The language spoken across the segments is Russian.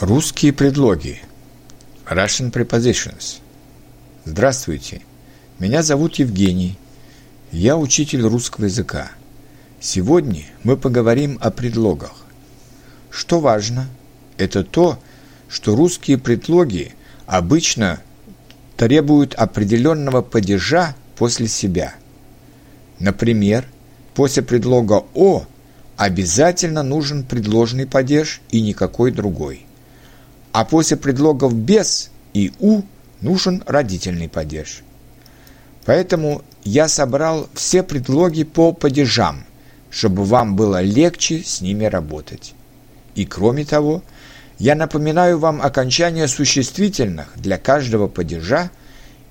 Русские предлоги. Russian prepositions. Здравствуйте. Меня зовут Евгений. Я учитель русского языка. Сегодня мы поговорим о предлогах. Что важно, это то, что русские предлоги обычно требуют определенного падежа после себя. Например, после предлога «о» обязательно нужен предложный падеж и никакой другой. А после предлогов «без» и «у» нужен родительный падеж. Поэтому я собрал все предлоги по падежам, чтобы вам было легче с ними работать. И кроме того, я напоминаю вам окончание существительных для каждого падежа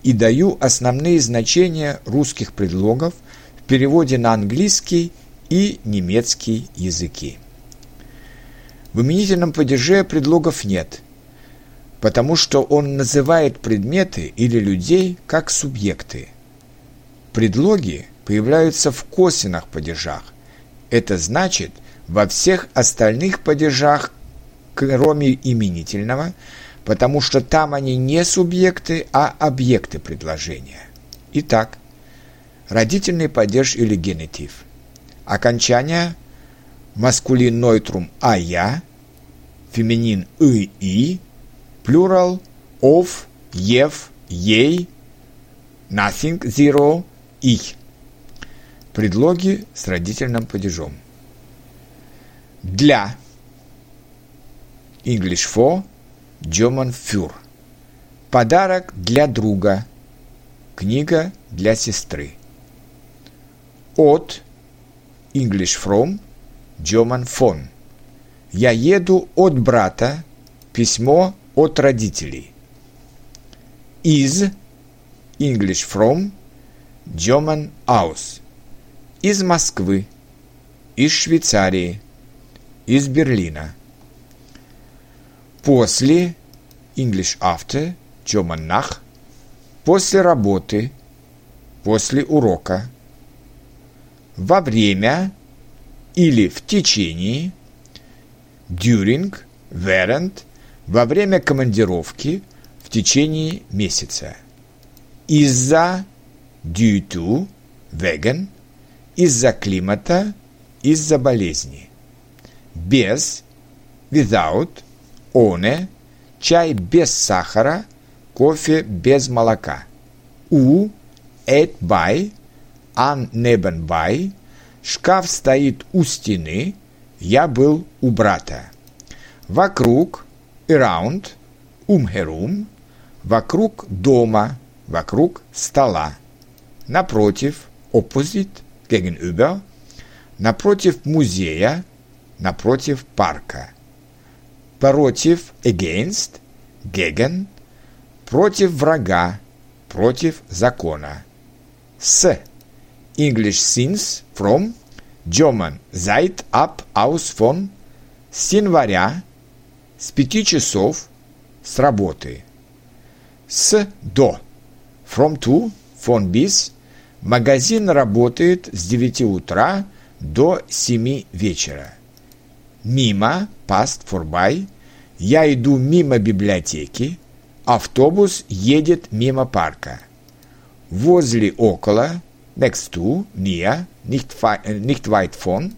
и даю основные значения русских предлогов в переводе на английский и немецкий языки. В именительном падеже предлогов нет, потому что он называет предметы или людей как субъекты. Предлоги появляются в косвенных падежах. Это значит, во всех остальных падежах, кроме именительного, потому что там они не субъекты, а объекты предложения. Итак, родительный падеж или генитив. Окончание маскулин нойтрум «а я», феминин «и» «и», плюрал «of», «ев», «ей», «nothing», «zero», «их». Предлоги с родительным падежом. Для English for, German für. Подарок для друга. Книга для сестры. От English from, German von. Я еду от брата. Письмо от родителей. Из English from, German aus. Из Москвы. Из Швейцарии. Из Берлина. После English after, German nach. После работы. После урока. Во время или в течение. During, während, во время командировки, в течение месяца. Из-за, due to, wegen, из-за климата, из-за болезни. Без, without, ohne, чай без сахара, кофе без молока. У, at by, an nebenbei, шкаф стоит у стены, я был у брата. Вокруг, around, umherum, вокруг дома, вокруг стола. Напротив, opposite, gegenüber, напротив музея, напротив парка. Против, against, gegen, против врага, против закона. С, English since, from, German seit, ab, aus, von, с января, с пяти часов, с работы. С до, from to, von bis, магазин работает с 9 утра до 7 вечера. Мимо, past, by, я иду мимо библиотеки, автобус едет мимо парка. Возле, около, next to, near, nicht, nicht weit von,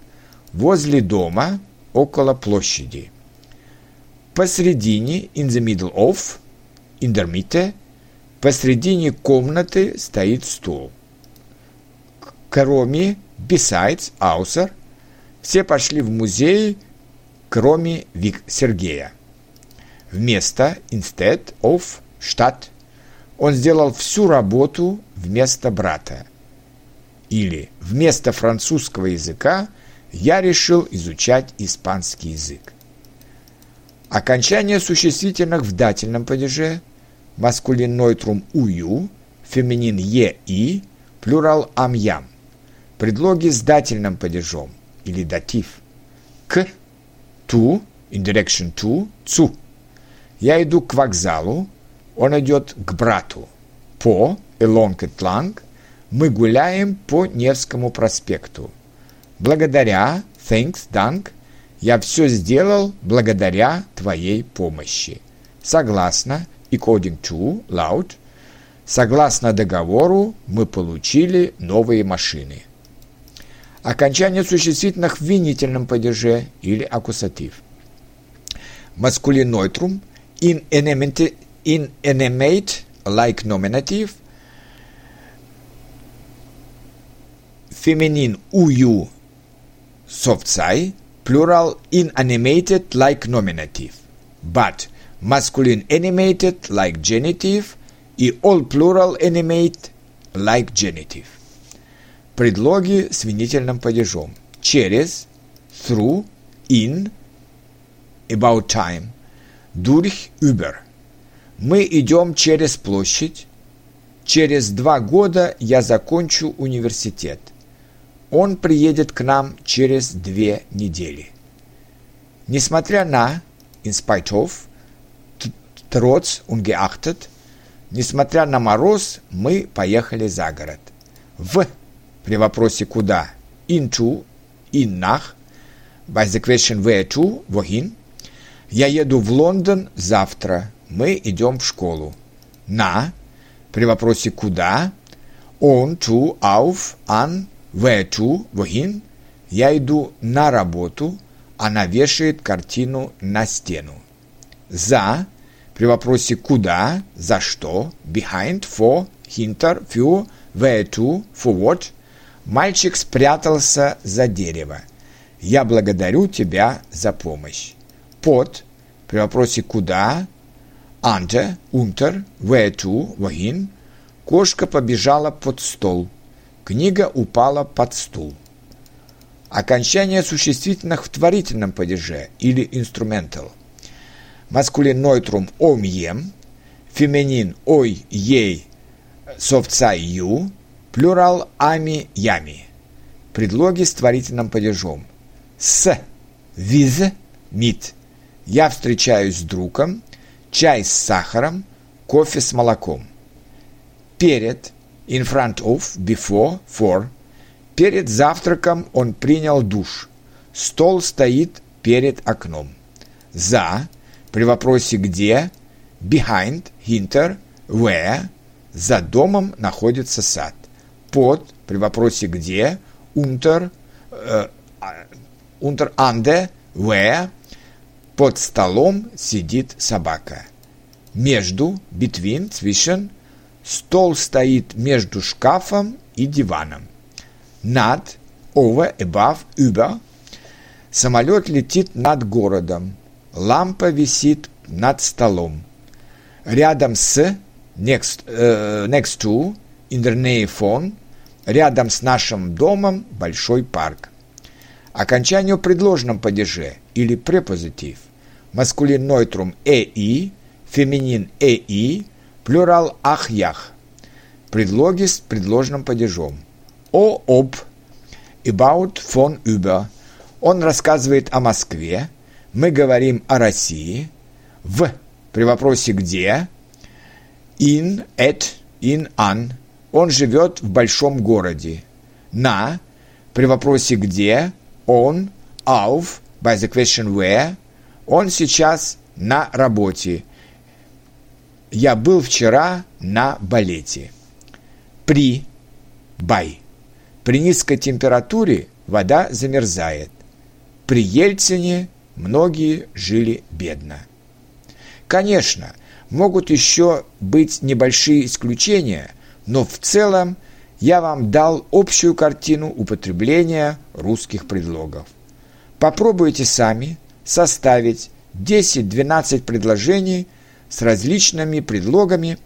возле дома, около площади. Посредине, in the middle of, in der Mitte, посредине комнаты стоит стул. Кроме, besides, außer, все пошли в музей, кроме Вик Сергея. Вместо, instead of, штат, он сделал всю работу вместо брата. Или вместо французского языка я решил изучать испанский язык. Окончание существительных в дательном падеже маскулин нойтрум ую, феминин е и, плюрал ам-ям. Предлоги с дательным падежом или датив. К, ту, in direction to, цу. Я иду к вокзалу, он идет к брату. По, along and мы гуляем по Невскому проспекту. Благодаря, thanks, dank, Я все сделал благодаря твоей помощи. Согласно, according to, loud, согласно договору мы получили новые машины. Окончание существительных в винительном падеже или аккусатив. Маскулин нойтрум in animate, in animate like nominative Feminin ую softsai, plural inanimated like nominative, but masculine animated like genitive и all plural animate like genitive. Предлоги с винительным падежом. Через, through, in, about time, durch, über. Мы идем через площадь. Через два года я закончу университет. Он приедет к нам через две недели. Несмотря на, in spite of, trotz ungeachtet, несмотря на мороз, мы поехали за город. В при вопросе куда, into, in nach, by the question where to, wohin. Я еду в Лондон завтра, мы идем в школу. На, при вопросе куда, on, to, auf, an, where to, wohin, я иду на работу, она вешает картину на стену. За, при вопросе куда, за что, behind, for, hinter, für, where to, for what, мальчик спрятался за дерево. Я благодарю тебя за помощь. Под, при вопросе куда, under, unter, where to, wohin, кошка побежала под стол – Книга упала под стул. Окончание существительных в творительном падеже или инструментал. Маскулин нойтрум ом ем, феминин ой ей совца ю, плюрал ами ями. Предлоги с творительным падежом. С, виз, мит. Я встречаюсь с другом, чай с сахаром, кофе с молоком. Перед, in front of, before, for. Перед завтраком он принял душ. Стол стоит перед окном. За, при вопросе где, behind, hinter, where, за домом находится сад. Под, при вопросе где, unter, uh, unter, under, where, под столом сидит собака. Между, between, zwischen, Стол стоит между шкафом и диваном. Над, over, above, über. Самолет летит над городом. Лампа висит над столом. Рядом с, next, uh, next to, in der Nähe von, рядом с нашим домом большой парк. Окончание в предложенном падеже или препозитив. Маскулин нойтрум «эи», феминин «эи», Плюрал «ах-ях». Предлоги с предложенным падежом. О, об, about, von, über. Он рассказывает о Москве. Мы говорим о России. В, при вопросе «где». In, at, in, an. Он живет в большом городе. На, при вопросе «где». Он, auf, by the question where. Он сейчас на работе. Я был вчера на балете. При бай. При низкой температуре вода замерзает. При Ельцине многие жили бедно. Конечно, могут еще быть небольшие исключения, но в целом я вам дал общую картину употребления русских предлогов. Попробуйте сами составить 10-12 предложений – с различными предлогами,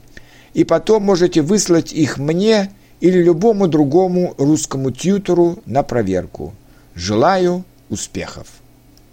и потом можете выслать их мне или любому другому русскому тьютору на проверку. Желаю успехов!